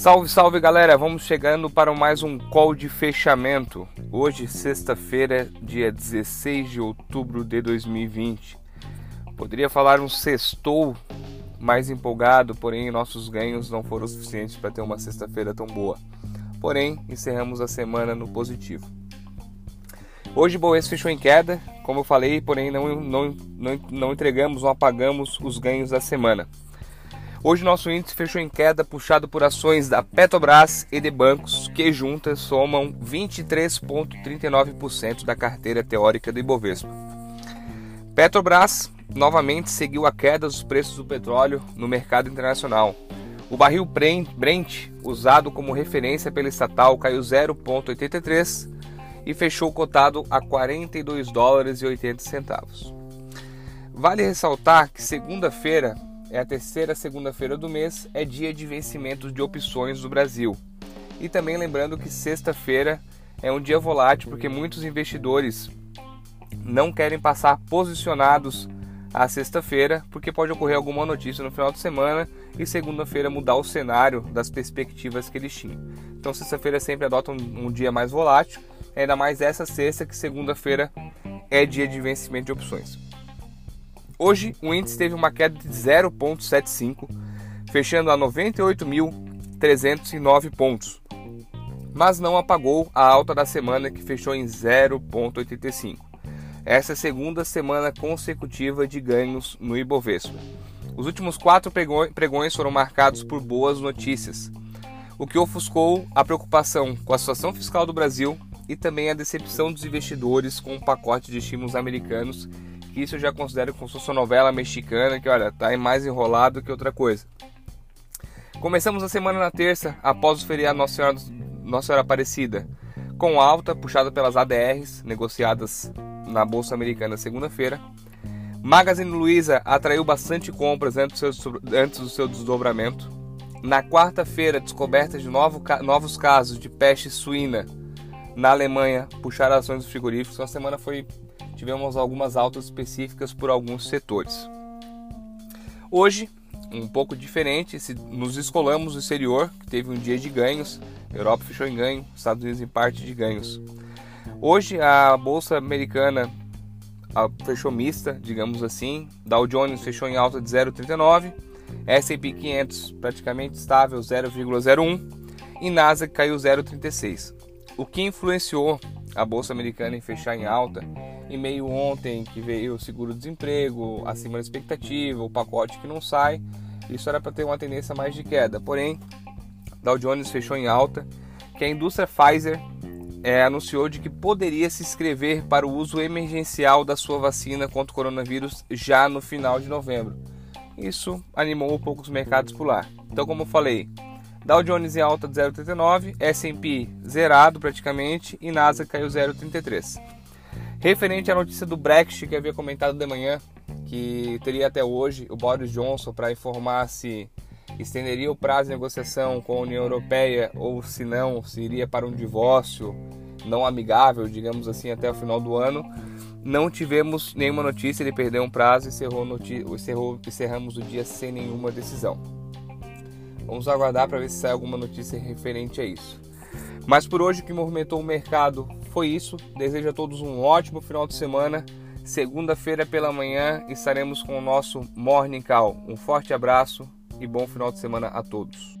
Salve, salve galera! Vamos chegando para mais um call de fechamento. Hoje, sexta-feira, dia 16 de outubro de 2020. Poderia falar um sextou mais empolgado, porém nossos ganhos não foram suficientes para ter uma sexta-feira tão boa. Porém, encerramos a semana no positivo. Hoje Boes fechou em queda, como eu falei, porém não, não, não, não entregamos, não apagamos os ganhos da semana. Hoje nosso índice fechou em queda, puxado por ações da Petrobras e de bancos, que juntas somam 23,39% da carteira teórica do Ibovespa. Petrobras novamente seguiu a queda dos preços do petróleo no mercado internacional. O barril Brent, usado como referência pela estatal, caiu 0,83 e fechou cotado a 42 dólares e 80 centavos. Vale ressaltar que segunda-feira é a terceira segunda-feira do mês, é dia de vencimento de opções do Brasil. E também lembrando que sexta-feira é um dia volátil porque muitos investidores não querem passar posicionados a sexta-feira, porque pode ocorrer alguma notícia no final de semana e segunda-feira mudar o cenário das perspectivas que eles tinham. Então, sexta-feira sempre adota um, um, dia mais volátil, ainda mais essa sexta, que segunda-feira é dia de vencimento de opções. Hoje, o índice teve uma queda de 0,75, fechando a 98.309 pontos, mas não apagou a alta da semana que fechou em 0,85. Essa é a segunda semana consecutiva de ganhos no Ibovespa. Os últimos quatro pregões foram marcados por boas notícias, o que ofuscou a preocupação com a situação fiscal do Brasil e também a decepção dos investidores com o pacote de estímulos americanos que isso eu já considero como se fosse uma novela mexicana que, olha, tá mais enrolado que outra coisa. Começamos a semana na terça, após o feriado Nossa Senhora, Nossa Senhora Aparecida, com alta puxada pelas ADRs negociadas na Bolsa Americana segunda-feira. Magazine Luiza atraiu bastante compras antes do seu, antes do seu desdobramento. Na quarta-feira, descobertas de novo, novos casos de peste suína na Alemanha puxaram ações dos frigoríficos. A semana foi tivemos algumas altas específicas por alguns setores. Hoje, um pouco diferente, nos descolamos do exterior, que teve um dia de ganhos, Europa fechou em ganho, Estados Unidos em parte de ganhos. Hoje a bolsa americana fechou mista, digamos assim, Dow Jones fechou em alta de 0,39, S&P 500 praticamente estável 0,01 e Nasdaq caiu 0,36. O que influenciou a bolsa americana em fechar em alta e meio ontem que veio o seguro-desemprego acima da expectativa, o pacote que não sai, isso era para ter uma tendência mais de queda. Porém, Dow Jones fechou em alta, que a indústria Pfizer é, anunciou de que poderia se inscrever para o uso emergencial da sua vacina contra o coronavírus já no final de novembro. Isso animou um pouco os mercados por lá. Então, como eu falei, Dow Jones em alta de 0,39, S&P zerado praticamente e Nasdaq caiu 0,33. Referente à notícia do Brexit que havia comentado de manhã, que teria até hoje o Boris Johnson para informar se estenderia o prazo de negociação com a União Europeia ou se não, se iria para um divórcio não amigável, digamos assim, até o final do ano. Não tivemos nenhuma notícia, ele perdeu um prazo e encerrou, encerrou, encerramos o dia sem nenhuma decisão. Vamos aguardar para ver se sai alguma notícia referente a isso. Mas por hoje o que movimentou o mercado foi isso. Desejo a todos um ótimo final de semana. Segunda-feira pela manhã estaremos com o nosso Morning Call. Um forte abraço e bom final de semana a todos.